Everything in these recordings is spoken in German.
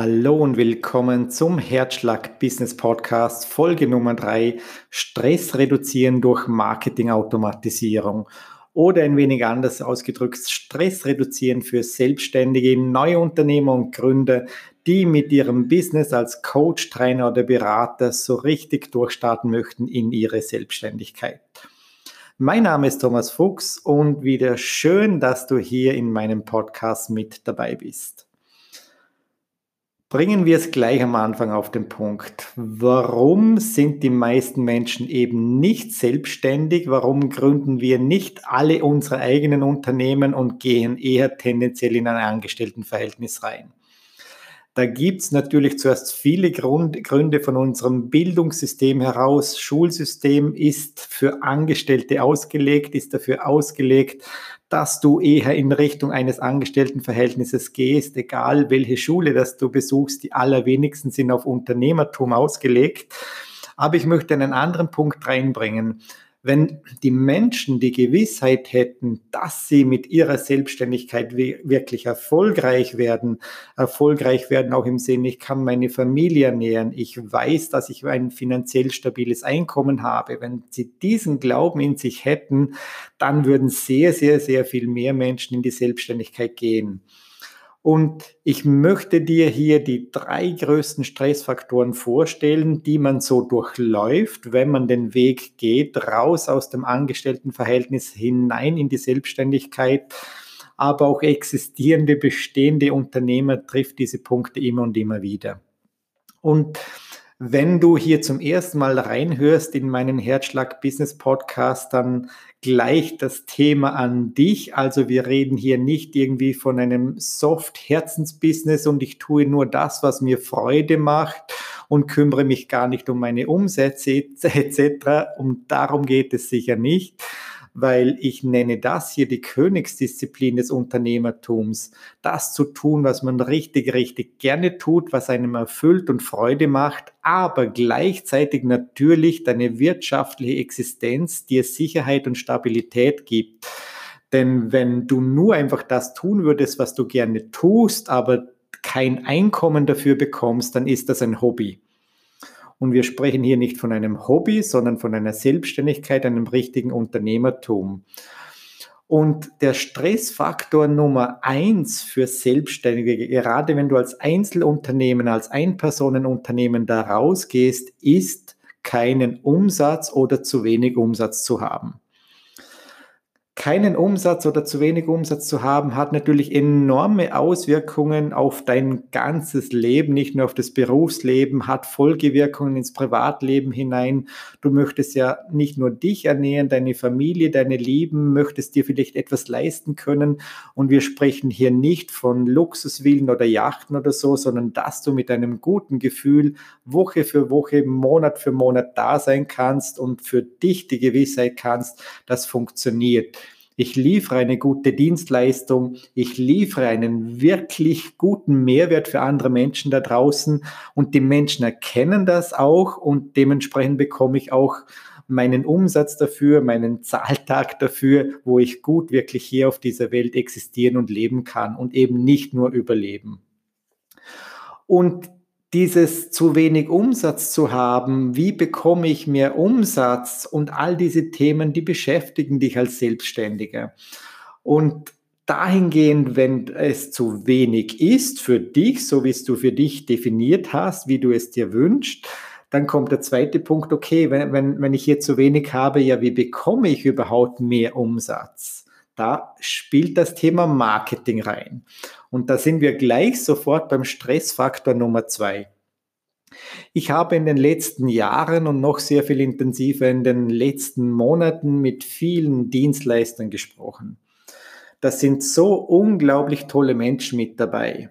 Hallo und willkommen zum Herzschlag Business Podcast, Folge Nummer drei: Stress reduzieren durch Marketingautomatisierung. Oder ein wenig anders ausgedrückt, Stress reduzieren für Selbstständige, neue Unternehmer und Gründer, die mit ihrem Business als Coach, Trainer oder Berater so richtig durchstarten möchten in ihre Selbstständigkeit. Mein Name ist Thomas Fuchs und wieder schön, dass du hier in meinem Podcast mit dabei bist. Bringen wir es gleich am Anfang auf den Punkt. Warum sind die meisten Menschen eben nicht selbstständig? Warum gründen wir nicht alle unsere eigenen Unternehmen und gehen eher tendenziell in ein Angestelltenverhältnis rein? Da gibt es natürlich zuerst viele Grund, Gründe von unserem Bildungssystem heraus. Schulsystem ist für Angestellte ausgelegt, ist dafür ausgelegt, dass du eher in Richtung eines Angestelltenverhältnisses gehst, egal welche Schule das du besuchst. Die allerwenigsten sind auf Unternehmertum ausgelegt. Aber ich möchte einen anderen Punkt reinbringen. Wenn die Menschen die Gewissheit hätten, dass sie mit ihrer Selbstständigkeit wirklich erfolgreich werden, erfolgreich werden auch im Sinne, ich kann meine Familie ernähren, ich weiß, dass ich ein finanziell stabiles Einkommen habe, wenn sie diesen Glauben in sich hätten, dann würden sehr, sehr, sehr viel mehr Menschen in die Selbstständigkeit gehen. Und ich möchte dir hier die drei größten Stressfaktoren vorstellen, die man so durchläuft, wenn man den Weg geht, raus aus dem Angestelltenverhältnis hinein in die Selbstständigkeit. Aber auch existierende, bestehende Unternehmer trifft diese Punkte immer und immer wieder. Und wenn du hier zum ersten Mal reinhörst in meinen Herzschlag Business Podcast, dann gleich das Thema an dich. Also wir reden hier nicht irgendwie von einem Soft Herzensbusiness und ich tue nur das, was mir Freude macht und kümmere mich gar nicht um meine Umsätze etc. Und darum geht es sicher nicht weil ich nenne das hier die Königsdisziplin des Unternehmertums. Das zu tun, was man richtig, richtig gerne tut, was einem erfüllt und Freude macht, aber gleichzeitig natürlich deine wirtschaftliche Existenz dir Sicherheit und Stabilität gibt. Denn wenn du nur einfach das tun würdest, was du gerne tust, aber kein Einkommen dafür bekommst, dann ist das ein Hobby. Und wir sprechen hier nicht von einem Hobby, sondern von einer Selbstständigkeit, einem richtigen Unternehmertum. Und der Stressfaktor Nummer eins für Selbstständige, gerade wenn du als Einzelunternehmen, als Einpersonenunternehmen da rausgehst, ist keinen Umsatz oder zu wenig Umsatz zu haben keinen Umsatz oder zu wenig Umsatz zu haben, hat natürlich enorme Auswirkungen auf dein ganzes Leben, nicht nur auf das Berufsleben, hat Folgewirkungen ins Privatleben hinein. Du möchtest ja nicht nur dich ernähren, deine Familie, deine Lieben, möchtest dir vielleicht etwas leisten können. Und wir sprechen hier nicht von Luxusvillen oder Yachten oder so, sondern dass du mit einem guten Gefühl Woche für Woche, Monat für Monat da sein kannst und für dich die Gewissheit kannst, das funktioniert ich liefere eine gute Dienstleistung, ich liefere einen wirklich guten Mehrwert für andere Menschen da draußen. Und die Menschen erkennen das auch. Und dementsprechend bekomme ich auch meinen Umsatz dafür, meinen Zahltag dafür, wo ich gut wirklich hier auf dieser Welt existieren und leben kann und eben nicht nur überleben. Und dieses zu wenig Umsatz zu haben, wie bekomme ich mehr Umsatz und all diese Themen, die beschäftigen dich als Selbstständiger. Und dahingehend, wenn es zu wenig ist für dich, so wie es du für dich definiert hast, wie du es dir wünschst, dann kommt der zweite Punkt, okay, wenn, wenn, wenn ich hier zu wenig habe, ja, wie bekomme ich überhaupt mehr Umsatz? Da spielt das Thema Marketing rein. Und da sind wir gleich sofort beim Stressfaktor Nummer zwei. Ich habe in den letzten Jahren und noch sehr viel intensiver in den letzten Monaten mit vielen Dienstleistern gesprochen. Das sind so unglaublich tolle Menschen mit dabei.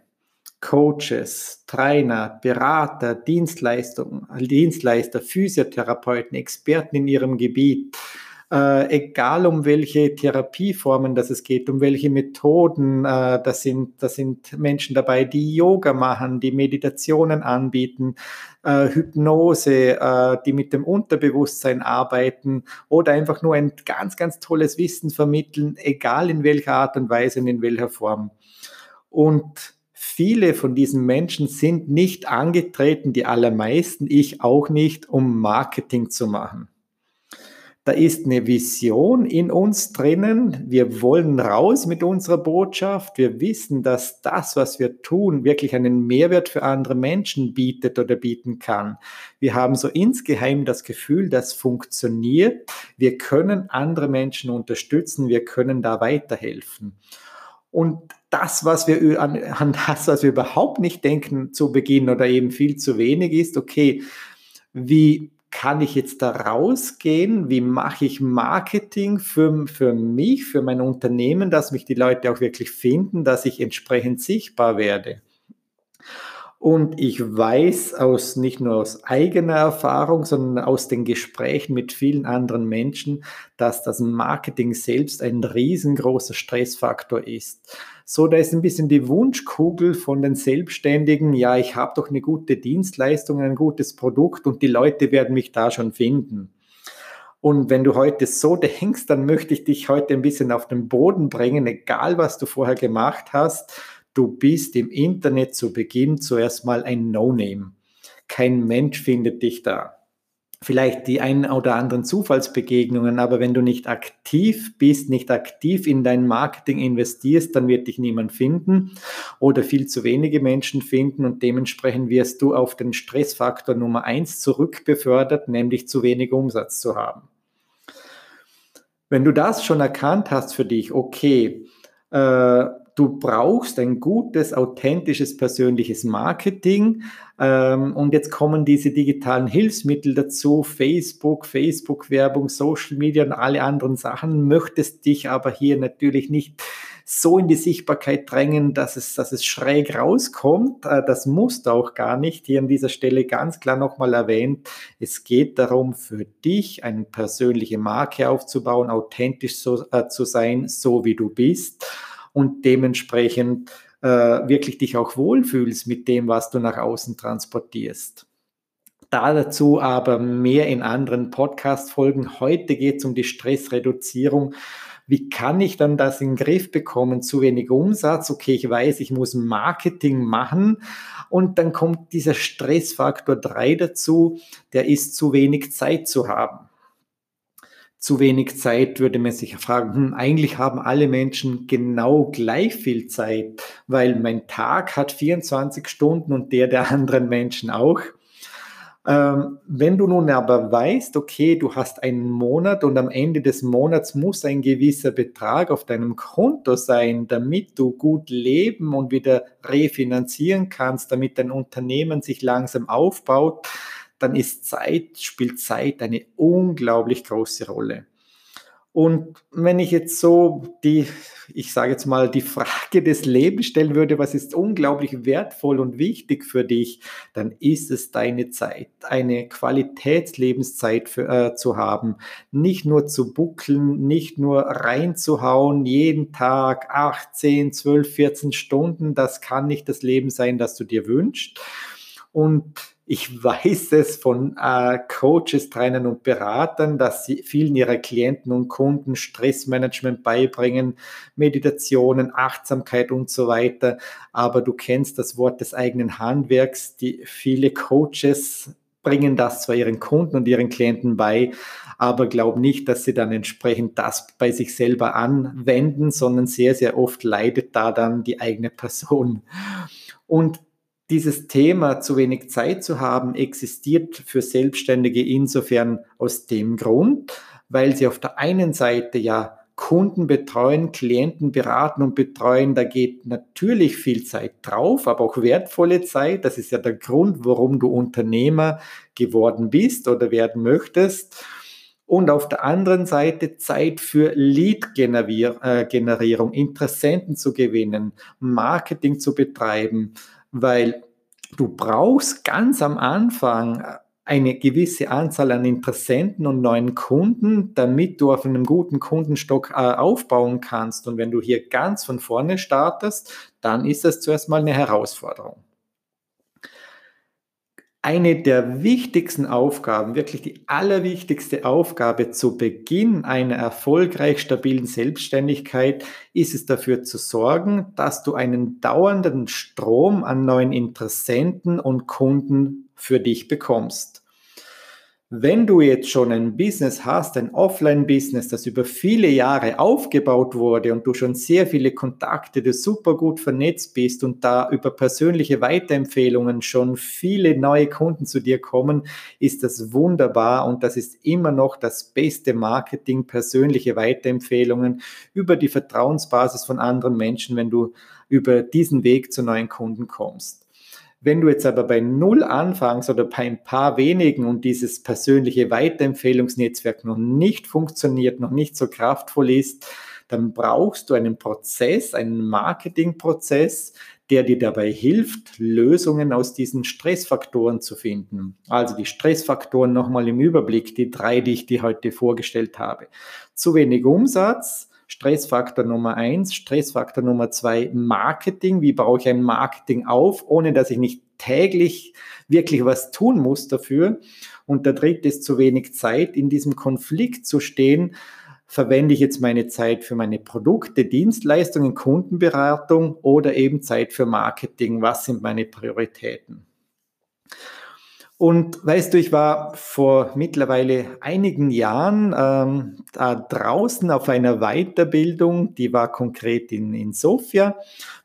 Coaches, Trainer, Berater, Dienstleister, Physiotherapeuten, Experten in ihrem Gebiet, äh, egal um welche Therapieformen das es geht, um welche Methoden, äh, das, sind, das sind Menschen dabei, die Yoga machen, die Meditationen anbieten, äh, Hypnose, äh, die mit dem Unterbewusstsein arbeiten oder einfach nur ein ganz, ganz tolles Wissen vermitteln, egal in welcher Art und Weise und in welcher Form. Und viele von diesen Menschen sind nicht angetreten, die allermeisten, ich auch nicht, um Marketing zu machen. Da ist eine Vision in uns drinnen. Wir wollen raus mit unserer Botschaft. Wir wissen, dass das, was wir tun, wirklich einen Mehrwert für andere Menschen bietet oder bieten kann. Wir haben so insgeheim das Gefühl, das funktioniert. Wir können andere Menschen unterstützen. Wir können da weiterhelfen. Und das, was wir an, an das, was wir überhaupt nicht denken zu Beginn oder eben viel zu wenig ist, okay, wie kann ich jetzt da rausgehen? Wie mache ich Marketing für, für mich, für mein Unternehmen, dass mich die Leute auch wirklich finden, dass ich entsprechend sichtbar werde? Und ich weiß aus nicht nur aus eigener Erfahrung, sondern aus den Gesprächen mit vielen anderen Menschen, dass das Marketing selbst ein riesengroßer Stressfaktor ist. So, da ist ein bisschen die Wunschkugel von den Selbstständigen, ja, ich habe doch eine gute Dienstleistung, ein gutes Produkt und die Leute werden mich da schon finden. Und wenn du heute so denkst, dann möchte ich dich heute ein bisschen auf den Boden bringen, egal was du vorher gemacht hast Du bist im Internet zu Beginn zuerst mal ein No-Name. Kein Mensch findet dich da. Vielleicht die ein oder anderen Zufallsbegegnungen, aber wenn du nicht aktiv bist, nicht aktiv in dein Marketing investierst, dann wird dich niemand finden oder viel zu wenige Menschen finden und dementsprechend wirst du auf den Stressfaktor Nummer eins zurückbefördert, nämlich zu wenig Umsatz zu haben. Wenn du das schon erkannt hast für dich, okay, äh, du brauchst ein gutes, authentisches, persönliches Marketing. Ähm, und jetzt kommen diese digitalen Hilfsmittel dazu, Facebook, Facebook-Werbung, Social Media und alle anderen Sachen. Möchtest dich aber hier natürlich nicht so in die Sichtbarkeit drängen, dass es, dass es schräg rauskommt. Äh, das musst du auch gar nicht. Hier an dieser Stelle ganz klar nochmal erwähnt. Es geht darum, für dich eine persönliche Marke aufzubauen, authentisch so, äh, zu sein, so wie du bist und dementsprechend äh, wirklich dich auch wohlfühlst mit dem, was du nach außen transportierst. Da dazu aber mehr in anderen Podcast-Folgen. Heute geht es um die Stressreduzierung. Wie kann ich dann das in den Griff bekommen? Zu wenig Umsatz. Okay, ich weiß, ich muss Marketing machen. Und dann kommt dieser Stressfaktor 3 dazu, der ist zu wenig Zeit zu haben zu wenig Zeit, würde man sich fragen, hm, eigentlich haben alle Menschen genau gleich viel Zeit, weil mein Tag hat 24 Stunden und der der anderen Menschen auch. Ähm, wenn du nun aber weißt, okay, du hast einen Monat und am Ende des Monats muss ein gewisser Betrag auf deinem Konto sein, damit du gut leben und wieder refinanzieren kannst, damit dein Unternehmen sich langsam aufbaut, dann ist Zeit, spielt Zeit eine unglaublich große Rolle. Und wenn ich jetzt so die, ich sage jetzt mal, die Frage des Lebens stellen würde, was ist unglaublich wertvoll und wichtig für dich, dann ist es deine Zeit, eine Qualitätslebenszeit für, äh, zu haben. Nicht nur zu buckeln, nicht nur reinzuhauen, jeden Tag 8, 10, 12, 14 Stunden. Das kann nicht das Leben sein, das du dir wünschst. Und ich weiß es von äh, Coaches, Trainern und Beratern, dass sie vielen ihrer Klienten und Kunden Stressmanagement beibringen, Meditationen, Achtsamkeit und so weiter. Aber du kennst das Wort des eigenen Handwerks. Die viele Coaches bringen das zwar ihren Kunden und ihren Klienten bei, aber glaub nicht, dass sie dann entsprechend das bei sich selber anwenden, sondern sehr, sehr oft leidet da dann die eigene Person. Und dieses Thema zu wenig Zeit zu haben, existiert für Selbstständige insofern aus dem Grund, weil sie auf der einen Seite ja Kunden betreuen, Klienten beraten und betreuen. Da geht natürlich viel Zeit drauf, aber auch wertvolle Zeit. Das ist ja der Grund, warum du Unternehmer geworden bist oder werden möchtest. Und auf der anderen Seite Zeit für Lead-Generierung, äh, Interessenten zu gewinnen, Marketing zu betreiben, weil du brauchst ganz am Anfang eine gewisse Anzahl an Interessenten und neuen Kunden, damit du auf einem guten Kundenstock äh, aufbauen kannst. Und wenn du hier ganz von vorne startest, dann ist das zuerst mal eine Herausforderung. Eine der wichtigsten Aufgaben, wirklich die allerwichtigste Aufgabe zu Beginn einer erfolgreich stabilen Selbstständigkeit ist es dafür zu sorgen, dass du einen dauernden Strom an neuen Interessenten und Kunden für dich bekommst. Wenn du jetzt schon ein Business hast, ein Offline-Business, das über viele Jahre aufgebaut wurde und du schon sehr viele Kontakte, du super gut vernetzt bist und da über persönliche Weiterempfehlungen schon viele neue Kunden zu dir kommen, ist das wunderbar und das ist immer noch das beste Marketing, persönliche Weiterempfehlungen über die Vertrauensbasis von anderen Menschen, wenn du über diesen Weg zu neuen Kunden kommst. Wenn du jetzt aber bei Null anfängst oder bei ein paar wenigen und dieses persönliche Weiterempfehlungsnetzwerk noch nicht funktioniert, noch nicht so kraftvoll ist, dann brauchst du einen Prozess, einen Marketingprozess, der dir dabei hilft, Lösungen aus diesen Stressfaktoren zu finden. Also die Stressfaktoren nochmal im Überblick, die drei, die ich dir heute vorgestellt habe. Zu wenig Umsatz, Stressfaktor Nummer eins. Stressfaktor Nummer zwei, Marketing. Wie baue ich ein Marketing auf, ohne dass ich nicht täglich wirklich was tun muss dafür? Und der dritte ist zu wenig Zeit. In diesem Konflikt zu stehen, verwende ich jetzt meine Zeit für meine Produkte, Dienstleistungen, Kundenberatung oder eben Zeit für Marketing? Was sind meine Prioritäten? Und weißt du, ich war vor mittlerweile einigen Jahren ähm, da draußen auf einer Weiterbildung, die war konkret in, in Sofia,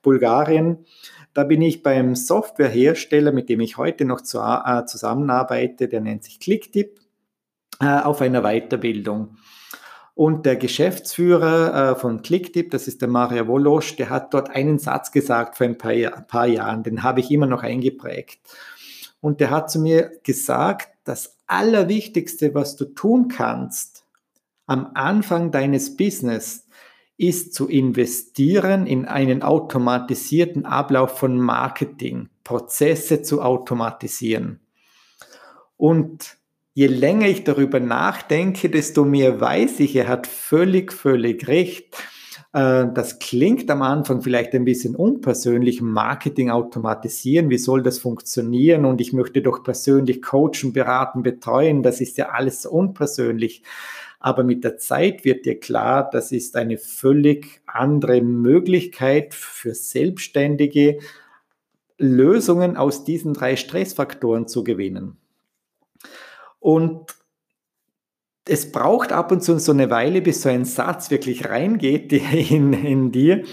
Bulgarien. Da bin ich beim Softwarehersteller, mit dem ich heute noch zu, äh, zusammenarbeite, der nennt sich Clicktip, äh, auf einer Weiterbildung. Und der Geschäftsführer äh, von Clicktip, das ist der Mario Wolosch, der hat dort einen Satz gesagt vor ein paar, ein paar Jahren, den habe ich immer noch eingeprägt. Und der hat zu mir gesagt, das Allerwichtigste, was du tun kannst am Anfang deines Business, ist zu investieren in einen automatisierten Ablauf von Marketing, Prozesse zu automatisieren. Und je länger ich darüber nachdenke, desto mehr weiß ich, er hat völlig, völlig recht. Äh, das klingt am Anfang vielleicht ein bisschen unpersönlich, Marketing automatisieren, wie soll das funktionieren? Und ich möchte doch persönlich coachen, beraten, betreuen, das ist ja alles unpersönlich. Aber mit der Zeit wird dir klar, das ist eine völlig andere Möglichkeit für Selbstständige, Lösungen aus diesen drei Stressfaktoren zu gewinnen. Und es braucht ab und zu so eine Weile, bis so ein Satz wirklich reingeht in, in dir.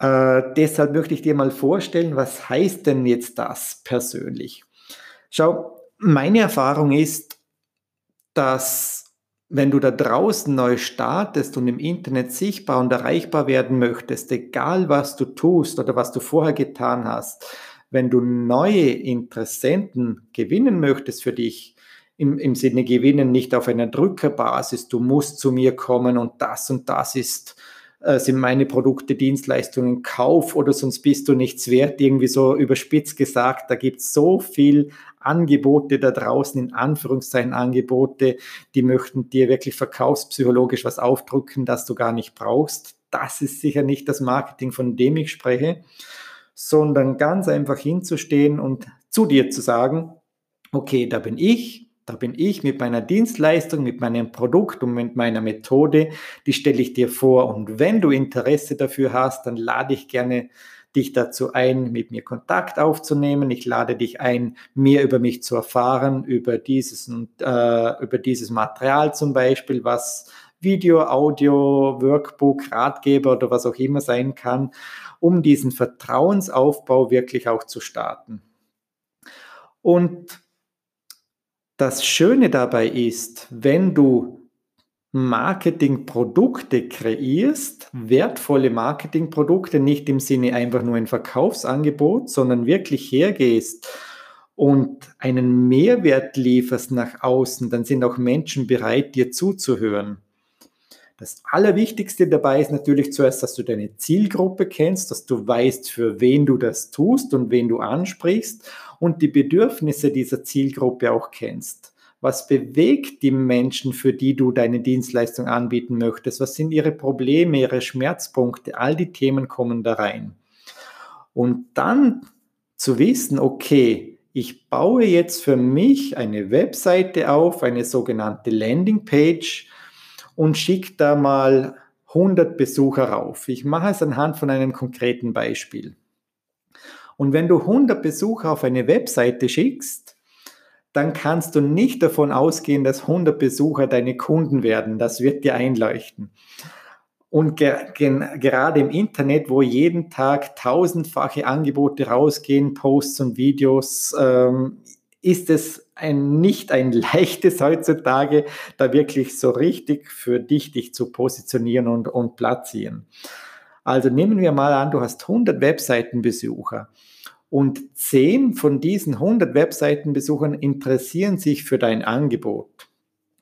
Äh, deshalb möchte ich dir mal vorstellen, was heißt denn jetzt das persönlich? Schau, meine Erfahrung ist, dass wenn du da draußen neu startest und im Internet sichtbar und erreichbar werden möchtest, egal was du tust oder was du vorher getan hast, wenn du neue Interessenten gewinnen möchtest für dich, im, im Sinne gewinnen, nicht auf einer Drückerbasis, du musst zu mir kommen und das und das ist, äh, sind meine Produkte, Dienstleistungen, Kauf oder sonst bist du nichts wert, irgendwie so überspitzt gesagt, da gibt es so viel Angebote da draußen, in Anführungszeichen Angebote, die möchten dir wirklich verkaufspsychologisch was aufdrücken, das du gar nicht brauchst. Das ist sicher nicht das Marketing, von dem ich spreche, sondern ganz einfach hinzustehen und zu dir zu sagen, okay, da bin ich, da bin ich mit meiner Dienstleistung, mit meinem Produkt und mit meiner Methode, die stelle ich dir vor. Und wenn du Interesse dafür hast, dann lade ich gerne dich dazu ein, mit mir Kontakt aufzunehmen. Ich lade dich ein, mehr über mich zu erfahren, über dieses, äh, über dieses Material zum Beispiel, was Video, Audio, Workbook, Ratgeber oder was auch immer sein kann, um diesen Vertrauensaufbau wirklich auch zu starten. Und das Schöne dabei ist, wenn du Marketingprodukte kreierst, wertvolle Marketingprodukte, nicht im Sinne einfach nur ein Verkaufsangebot, sondern wirklich hergehst und einen Mehrwert lieferst nach außen, dann sind auch Menschen bereit, dir zuzuhören. Das Allerwichtigste dabei ist natürlich zuerst, dass du deine Zielgruppe kennst, dass du weißt, für wen du das tust und wen du ansprichst und die Bedürfnisse dieser Zielgruppe auch kennst. Was bewegt die Menschen, für die du deine Dienstleistung anbieten möchtest? Was sind ihre Probleme, ihre Schmerzpunkte? All die Themen kommen da rein. Und dann zu wissen, okay, ich baue jetzt für mich eine Webseite auf, eine sogenannte Landingpage und schicke da mal 100 Besucher rauf. Ich mache es anhand von einem konkreten Beispiel. Und wenn du 100 Besucher auf eine Webseite schickst, dann kannst du nicht davon ausgehen, dass 100 Besucher deine Kunden werden. Das wird dir einleuchten. Und ge gerade im Internet, wo jeden Tag tausendfache Angebote rausgehen, Posts und Videos, ähm, ist es ein, nicht ein leichtes heutzutage, da wirklich so richtig für dich dich zu positionieren und, und platzieren. Also nehmen wir mal an, du hast 100 Webseitenbesucher und 10 von diesen 100 Webseitenbesuchern interessieren sich für dein Angebot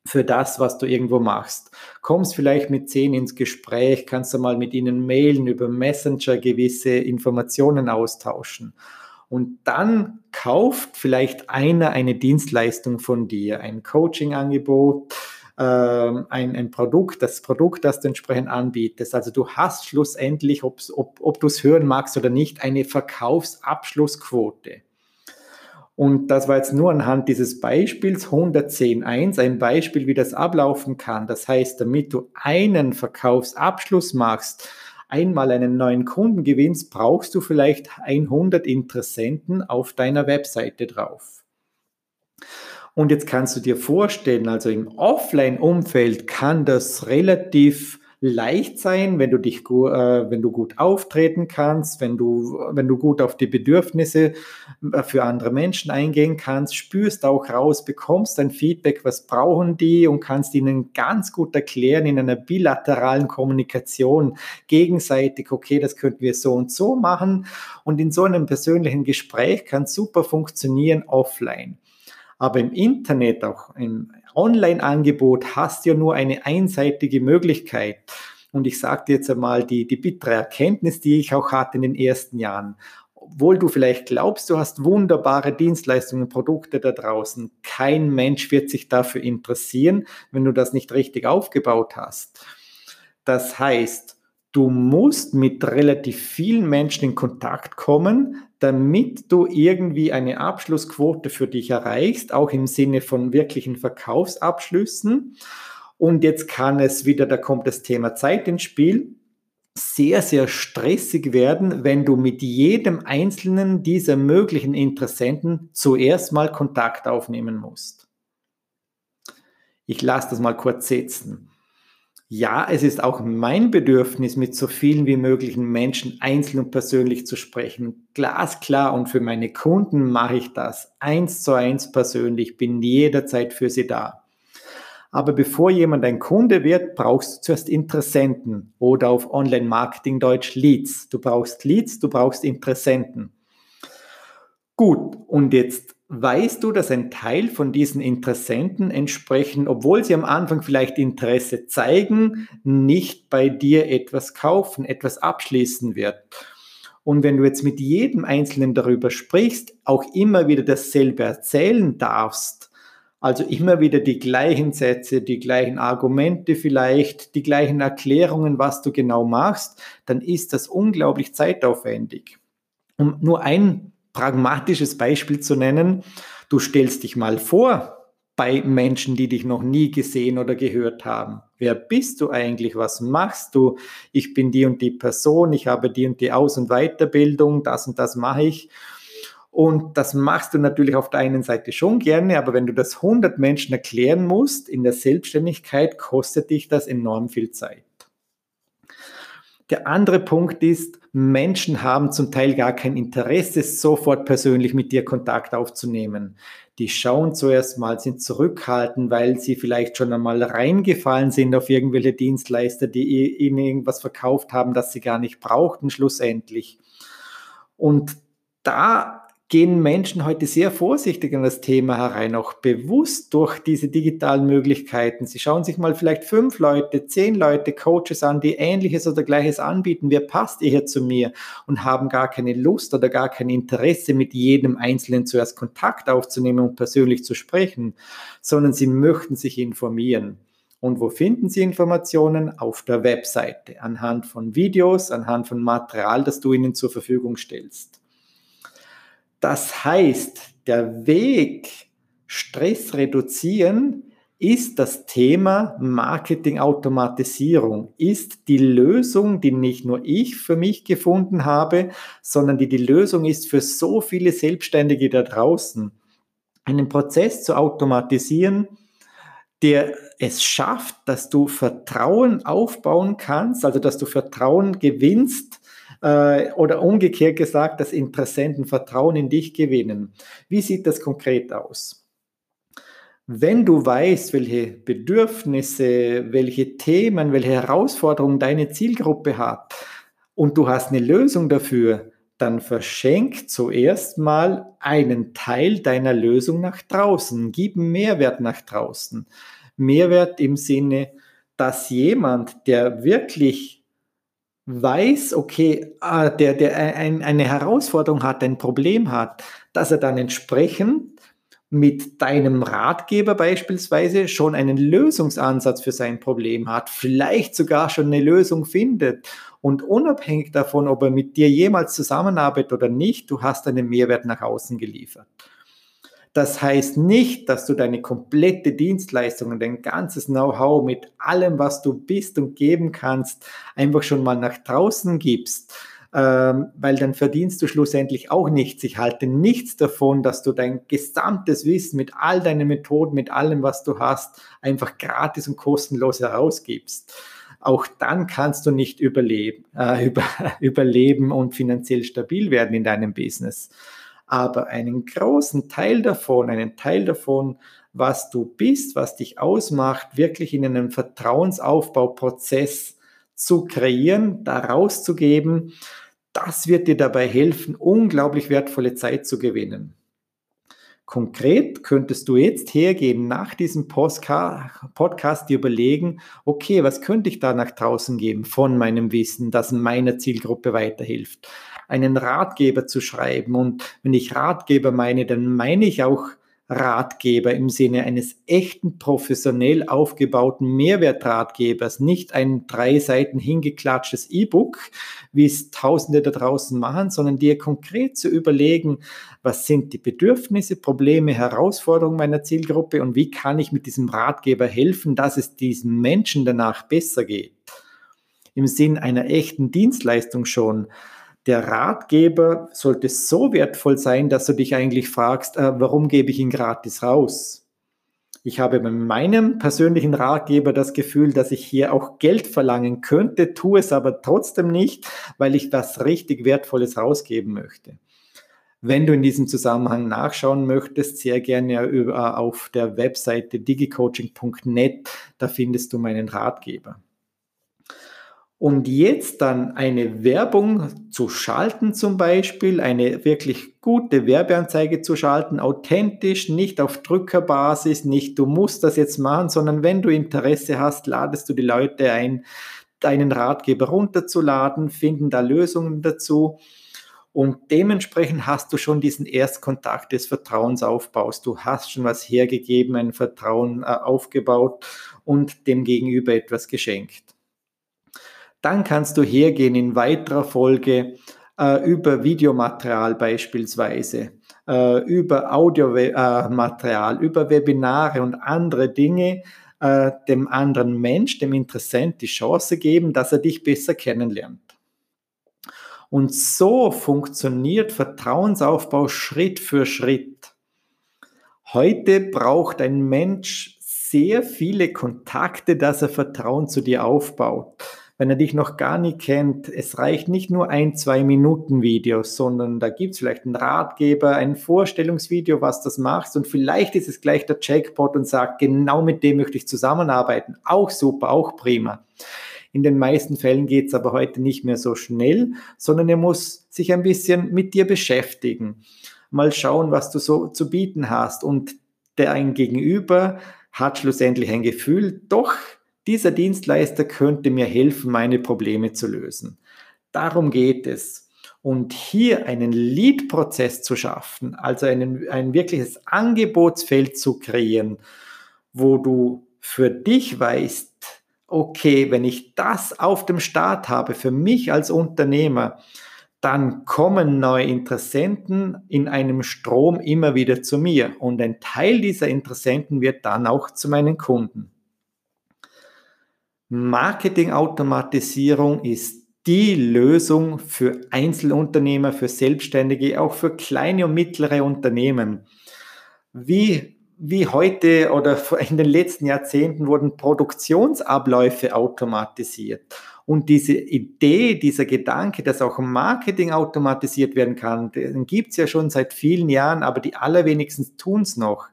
für das, was du irgendwo machst. Kommst vielleicht mit zehn ins Gespräch, kannst du mal mit ihnen mailen, über Messenger gewisse Informationen austauschen. Und dann kauft vielleicht einer eine Dienstleistung von dir, ein Coaching-Angebot, ähm, ein, ein Produkt, das Produkt, das du entsprechend anbietest. Also du hast schlussendlich, ob, ob du es hören magst oder nicht, eine Verkaufsabschlussquote. Und das war jetzt nur anhand dieses Beispiels 110.1 ein Beispiel, wie das ablaufen kann. Das heißt, damit du einen Verkaufsabschluss machst, einmal einen neuen Kunden gewinnst, brauchst du vielleicht 100 Interessenten auf deiner Webseite drauf. Und jetzt kannst du dir vorstellen, also im Offline-Umfeld kann das relativ leicht sein, wenn du dich, äh, wenn du gut auftreten kannst, wenn du, wenn du gut auf die Bedürfnisse äh, für andere Menschen eingehen kannst, spürst auch raus, bekommst ein Feedback, was brauchen die und kannst ihnen ganz gut erklären in einer bilateralen Kommunikation gegenseitig, okay, das könnten wir so und so machen. Und in so einem persönlichen Gespräch kann super funktionieren offline. Aber im Internet, auch im Online-Angebot, hast du ja nur eine einseitige Möglichkeit. Und ich sage dir jetzt einmal die, die bittere Erkenntnis, die ich auch hatte in den ersten Jahren. Obwohl du vielleicht glaubst, du hast wunderbare Dienstleistungen, Produkte da draußen, kein Mensch wird sich dafür interessieren, wenn du das nicht richtig aufgebaut hast. Das heißt, du musst mit relativ vielen Menschen in Kontakt kommen, damit du irgendwie eine Abschlussquote für dich erreichst, auch im Sinne von wirklichen Verkaufsabschlüssen. Und jetzt kann es wieder, da kommt das Thema Zeit ins Spiel, sehr, sehr stressig werden, wenn du mit jedem einzelnen dieser möglichen Interessenten zuerst mal Kontakt aufnehmen musst. Ich lasse das mal kurz setzen. Ja, es ist auch mein Bedürfnis, mit so vielen wie möglichen Menschen einzeln und persönlich zu sprechen. Glasklar und für meine Kunden mache ich das eins zu eins persönlich, bin jederzeit für sie da. Aber bevor jemand ein Kunde wird, brauchst du zuerst Interessenten oder auf Online-Marketing Deutsch Leads. Du brauchst Leads, du brauchst Interessenten. Gut, und jetzt weißt du, dass ein Teil von diesen Interessenten entsprechend, obwohl sie am Anfang vielleicht Interesse zeigen, nicht bei dir etwas kaufen, etwas abschließen wird. Und wenn du jetzt mit jedem Einzelnen darüber sprichst, auch immer wieder dasselbe erzählen darfst, also immer wieder die gleichen Sätze, die gleichen Argumente vielleicht, die gleichen Erklärungen, was du genau machst, dann ist das unglaublich zeitaufwendig. Um nur ein pragmatisches Beispiel zu nennen. Du stellst dich mal vor bei Menschen, die dich noch nie gesehen oder gehört haben. Wer bist du eigentlich? Was machst du? Ich bin die und die Person, ich habe die und die Aus- und Weiterbildung, das und das mache ich. Und das machst du natürlich auf der einen Seite schon gerne, aber wenn du das 100 Menschen erklären musst in der Selbstständigkeit, kostet dich das enorm viel Zeit. Der andere Punkt ist, Menschen haben zum Teil gar kein Interesse, sofort persönlich mit dir Kontakt aufzunehmen. Die schauen zuerst mal, sind zurückhaltend, weil sie vielleicht schon einmal reingefallen sind auf irgendwelche Dienstleister, die ihnen irgendwas verkauft haben, das sie gar nicht brauchten schlussendlich. Und da gehen Menschen heute sehr vorsichtig an das Thema herein, auch bewusst durch diese digitalen Möglichkeiten. Sie schauen sich mal vielleicht fünf Leute, zehn Leute, Coaches an, die ähnliches oder gleiches anbieten. Wer passt eher zu mir? Und haben gar keine Lust oder gar kein Interesse, mit jedem Einzelnen zuerst Kontakt aufzunehmen und persönlich zu sprechen, sondern sie möchten sich informieren. Und wo finden Sie Informationen? Auf der Webseite, anhand von Videos, anhand von Material, das du ihnen zur Verfügung stellst. Das heißt, der Weg, Stress reduzieren, ist das Thema Marketing-Automatisierung, ist die Lösung, die nicht nur ich für mich gefunden habe, sondern die die Lösung ist für so viele Selbstständige da draußen. Einen Prozess zu automatisieren, der es schafft, dass du Vertrauen aufbauen kannst, also dass du Vertrauen gewinnst äh, oder umgekehrt gesagt, dass Interessenten Vertrauen in dich gewinnen. Wie sieht das konkret aus? Wenn du weißt, welche Bedürfnisse, welche Themen, welche Herausforderungen deine Zielgruppe hat und du hast eine Lösung dafür, dann verschenk zuerst mal einen Teil deiner Lösung nach draußen. Gib Mehrwert nach draußen. Mehrwert im Sinne, dass jemand, der wirklich weiß, okay, ah, der, der ein, eine Herausforderung hat, ein Problem hat, dass er dann entsprechend mit deinem Ratgeber beispielsweise schon einen Lösungsansatz für sein Problem hat, vielleicht sogar schon eine Lösung findet und unabhängig davon, ob er mit dir jemals zusammenarbeitet oder nicht, du hast einen Mehrwert nach außen geliefert. Das heißt nicht, dass du deine komplette Dienstleistung und dein ganzes Know-how mit allem, was du bist und geben kannst, einfach schon mal nach draußen gibst, ähm, weil dann verdienst du schlussendlich auch nichts. Ich halte nichts davon, dass du dein gesamtes Wissen mit all deinen Methoden, mit allem, was du hast, einfach gratis und kostenlos herausgibst. Auch dann kannst du nicht überleben, äh, über, überleben und finanziell stabil werden in deinem Business. Aber einen großen Teil davon, einen Teil davon, was du bist, was dich ausmacht, wirklich in einem Vertrauensaufbauprozess zu kreieren, da rauszugeben, das wird dir dabei helfen, unglaublich wertvolle Zeit zu gewinnen. Konkret könntest du jetzt hergehen, nach diesem Podcast dir überlegen, okay, was könnte ich da nach draußen geben von meinem Wissen, das meiner Zielgruppe weiterhilft? Einen Ratgeber zu schreiben. Und wenn ich Ratgeber meine, dann meine ich auch Ratgeber im Sinne eines echten professionell aufgebauten Mehrwertratgebers, nicht ein drei Seiten hingeklatschtes E-Book, wie es Tausende da draußen machen, sondern dir konkret zu überlegen, was sind die Bedürfnisse, Probleme, Herausforderungen meiner Zielgruppe und wie kann ich mit diesem Ratgeber helfen, dass es diesen Menschen danach besser geht. Im Sinn einer echten Dienstleistung schon der Ratgeber sollte so wertvoll sein, dass du dich eigentlich fragst, äh, warum gebe ich ihn gratis raus? Ich habe bei meinem persönlichen Ratgeber das Gefühl, dass ich hier auch Geld verlangen könnte, tue es aber trotzdem nicht, weil ich was richtig Wertvolles rausgeben möchte. Wenn du in diesem Zusammenhang nachschauen möchtest, sehr gerne über, auf der Webseite digicoaching.net, da findest du meinen Ratgeber. Und jetzt dann eine Werbung zu schalten zum Beispiel, eine wirklich gute Werbeanzeige zu schalten, authentisch, nicht auf Drückerbasis, nicht du musst das jetzt machen, sondern wenn du Interesse hast, ladest du die Leute ein, deinen Ratgeber runterzuladen, finden da Lösungen dazu. Und dementsprechend hast du schon diesen Erstkontakt des Vertrauensaufbaus. Du hast schon was hergegeben, ein Vertrauen äh, aufgebaut und dem Gegenüber etwas geschenkt. Dann kannst du hergehen in weiterer Folge äh, über Videomaterial beispielsweise, äh, über Audiomaterial, äh, über Webinare und andere Dinge, äh, dem anderen Mensch, dem Interessent die Chance geben, dass er dich besser kennenlernt. Und so funktioniert Vertrauensaufbau Schritt für Schritt. Heute braucht ein Mensch sehr viele Kontakte, dass er Vertrauen zu dir aufbaut wenn er dich noch gar nicht kennt, es reicht nicht nur ein, zwei Minuten Videos, sondern da gibt es vielleicht einen Ratgeber, ein Vorstellungsvideo, was das machst und vielleicht ist es gleich der Jackpot und sagt, genau mit dem möchte ich zusammenarbeiten. Auch super, auch prima. In den meisten Fällen geht es aber heute nicht mehr so schnell, sondern er muss sich ein bisschen mit dir beschäftigen. Mal schauen, was du so zu bieten hast. Und der ein Gegenüber hat schlussendlich ein Gefühl, doch, dieser Dienstleister könnte mir helfen, meine Probleme zu lösen. Darum geht es. Und hier einen Lead-Prozess zu schaffen, also einen, ein wirkliches Angebotsfeld zu kreieren, wo du für dich weißt, okay, wenn ich das auf dem Start habe, für mich als Unternehmer, dann kommen neue Interessenten in einem Strom immer wieder zu mir und ein Teil dieser Interessenten wird dann auch zu meinen Kunden. Marketingautomatisierung ist die Lösung für Einzelunternehmer, für Selbstständige, auch für kleine und mittlere Unternehmen. Wie, wie heute oder in den letzten Jahrzehnten wurden Produktionsabläufe automatisiert. Und diese Idee, dieser Gedanke, dass auch Marketing automatisiert werden kann, den gibt es ja schon seit vielen Jahren, aber die allerwenigsten tun es noch.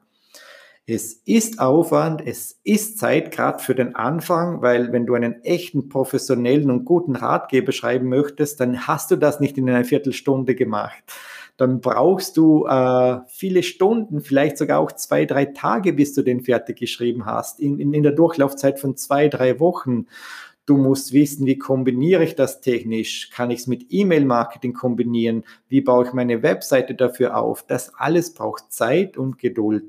Es ist Aufwand, es ist Zeit, gerade für den Anfang, weil wenn du einen echten, professionellen und guten Ratgeber schreiben möchtest, dann hast du das nicht in einer Viertelstunde gemacht. Dann brauchst du äh, viele Stunden, vielleicht sogar auch zwei, drei Tage, bis du den fertig geschrieben hast, in, in, in der Durchlaufzeit von zwei, drei Wochen. Du musst wissen, wie kombiniere ich das technisch? Kann ich es mit E-Mail-Marketing kombinieren? Wie baue ich meine Webseite dafür auf? Das alles braucht Zeit und Geduld.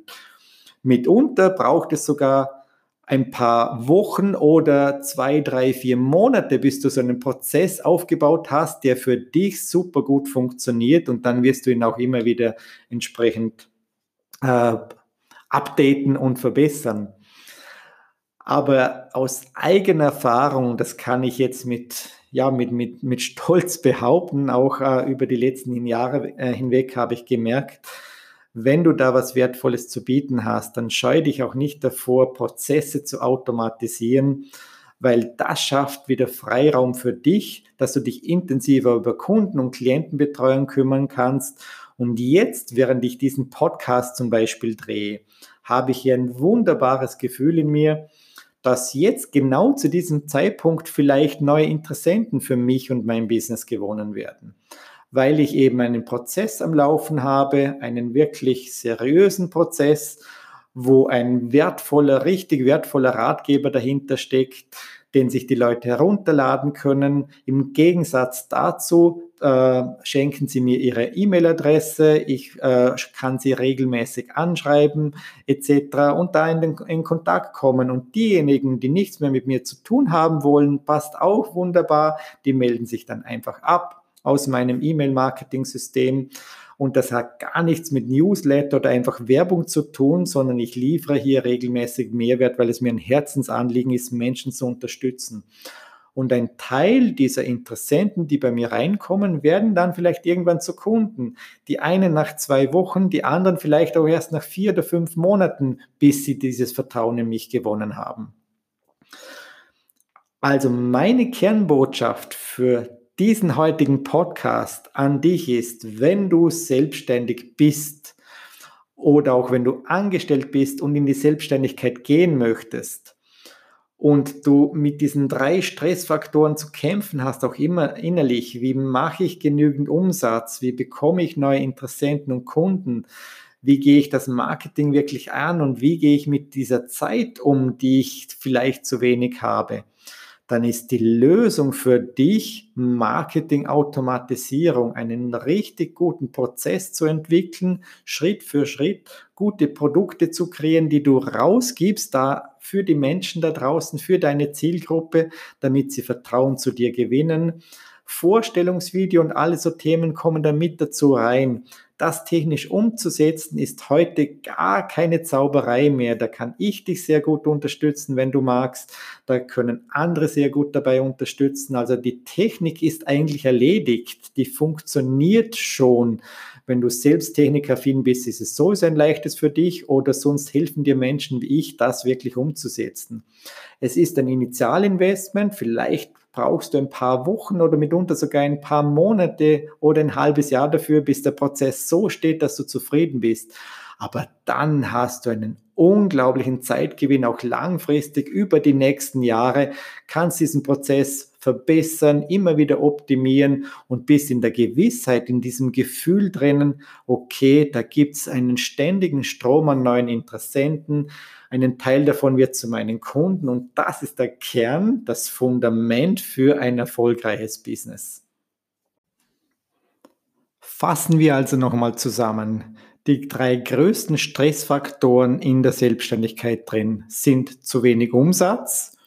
Mitunter braucht es sogar ein paar Wochen oder zwei, drei, vier Monate, bis du so einen Prozess aufgebaut hast, der für dich super gut funktioniert und dann wirst du ihn auch immer wieder entsprechend äh, updaten und verbessern. Aber aus eigener Erfahrung, das kann ich jetzt mit, ja, mit, mit, mit Stolz behaupten, auch äh, über die letzten Jahre äh, hinweg habe ich gemerkt, wenn du da was Wertvolles zu bieten hast, dann scheu dich auch nicht davor, Prozesse zu automatisieren, weil das schafft wieder Freiraum für dich, dass du dich intensiver über Kunden- und Klientenbetreuung kümmern kannst. Und jetzt, während ich diesen Podcast zum Beispiel drehe, habe ich hier ein wunderbares Gefühl in mir, dass jetzt genau zu diesem Zeitpunkt vielleicht neue Interessenten für mich und mein Business gewonnen werden, weil ich eben einen Prozess am Laufen habe, einen wirklich seriösen Prozess, wo ein wertvoller, richtig wertvoller Ratgeber dahinter steckt, den sich die Leute herunterladen können. Im Gegensatz dazu äh, schenken Sie mir Ihre E-Mail-Adresse, ich äh, kann Sie regelmäßig anschreiben etc. und da in, den, in Kontakt kommen. Und diejenigen, die nichts mehr mit mir zu tun haben wollen, passt auch wunderbar, die melden sich dann einfach ab aus meinem E-Mail-Marketing-System. Und das hat gar nichts mit Newsletter oder einfach Werbung zu tun, sondern ich liefere hier regelmäßig Mehrwert, weil es mir ein Herzensanliegen ist, Menschen zu unterstützen. Und ein Teil dieser Interessenten, die bei mir reinkommen, werden dann vielleicht irgendwann zu Kunden. Die einen nach zwei Wochen, die anderen vielleicht auch erst nach vier oder fünf Monaten, bis sie dieses Vertrauen in mich gewonnen haben. Also meine Kernbotschaft für diesen heutigen Podcast an dich ist, wenn du selbstständig bist oder auch wenn du angestellt bist und in die Selbstständigkeit gehen möchtest und du mit diesen drei Stressfaktoren zu kämpfen hast, auch immer innerlich, wie mache ich genügend Umsatz, wie bekomme ich neue Interessenten und Kunden, wie gehe ich das Marketing wirklich an und wie gehe ich mit dieser Zeit um, die ich vielleicht zu wenig habe dann ist die Lösung für dich Marketing-Automatisierung, einen richtig guten Prozess zu entwickeln, Schritt für Schritt gute Produkte zu kreieren, die du rausgibst, da für die Menschen da draußen, für deine Zielgruppe, damit sie Vertrauen zu dir gewinnen. Vorstellungsvideo und alle so Themen kommen da mit dazu rein das technisch umzusetzen, ist heute gar keine Zauberei mehr. Da kann ich dich sehr gut unterstützen, wenn du magst. Da können andere sehr gut dabei unterstützen. Also die Technik ist eigentlich erledigt. Die funktioniert schon. Wenn du selbst technikaffin bist, ist es sowieso ein leichtes für dich oder sonst helfen dir Menschen wie ich, das wirklich umzusetzen. Es ist ein Initialinvestment. Vielleicht brauchst du ein paar Wochen oder mitunter sogar ein paar Monate oder ein halbes Jahr dafür, bis der Prozess so steht, dass du zufrieden bist. Aber dann hast du einen unglaublichen Zeitgewinn, auch langfristig über die nächsten Jahre, kannst diesen Prozess verbessern, immer wieder optimieren und bist in der Gewissheit, in diesem Gefühl drinnen, okay, da gibt es einen ständigen Strom an neuen Interessenten, einen Teil davon wird zu meinen Kunden und das ist der Kern, das Fundament für ein erfolgreiches Business. Fassen wir also nochmal zusammen. Die drei größten Stressfaktoren in der Selbstständigkeit drin sind zu wenig Umsatz,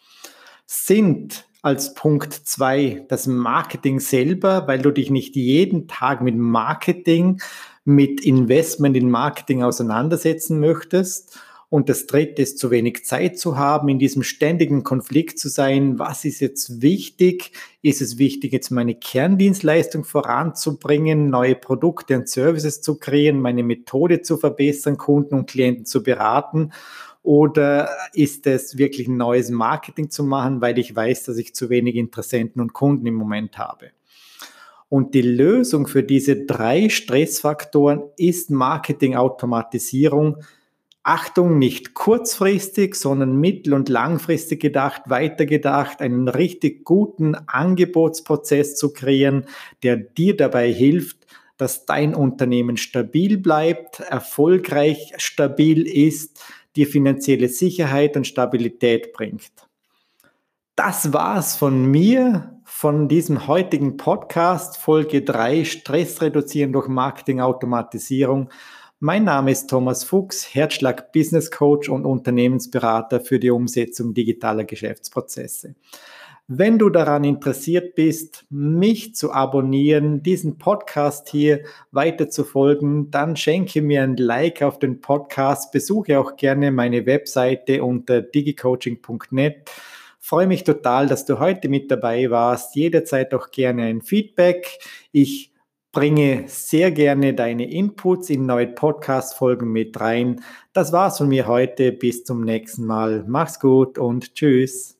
sind als Punkt zwei das Marketing selber, weil du dich nicht jeden Tag mit Marketing, mit Investment in Marketing auseinandersetzen möchtest. Und das dritte ist, zu wenig Zeit zu haben, in diesem ständigen Konflikt zu sein. Was ist jetzt wichtig? Ist es wichtig, jetzt meine Kerndienstleistung voranzubringen, neue Produkte und Services zu kreieren, meine Methode zu verbessern, Kunden und Klienten zu beraten? Oder ist es wirklich ein neues Marketing zu machen, weil ich weiß, dass ich zu wenig Interessenten und Kunden im Moment habe? Und die Lösung für diese drei Stressfaktoren ist Marketingautomatisierung. Achtung, nicht kurzfristig, sondern mittel- und langfristig gedacht, weitergedacht, einen richtig guten Angebotsprozess zu kreieren, der dir dabei hilft, dass dein Unternehmen stabil bleibt, erfolgreich stabil ist, dir finanzielle Sicherheit und Stabilität bringt. Das war's von mir, von diesem heutigen Podcast, Folge 3, Stress reduzieren durch Marketing-Automatisierung. Mein Name ist Thomas Fuchs, Herzschlag Business Coach und Unternehmensberater für die Umsetzung digitaler Geschäftsprozesse. Wenn du daran interessiert bist, mich zu abonnieren, diesen Podcast hier weiter zu folgen, dann schenke mir ein Like auf den Podcast, besuche auch gerne meine Webseite unter digicoaching.net. Freue mich total, dass du heute mit dabei warst. Jederzeit auch gerne ein Feedback. Ich bringe sehr gerne deine Inputs in neue Podcast-Folgen mit rein. Das war's von mir heute. Bis zum nächsten Mal. Mach's gut und tschüss.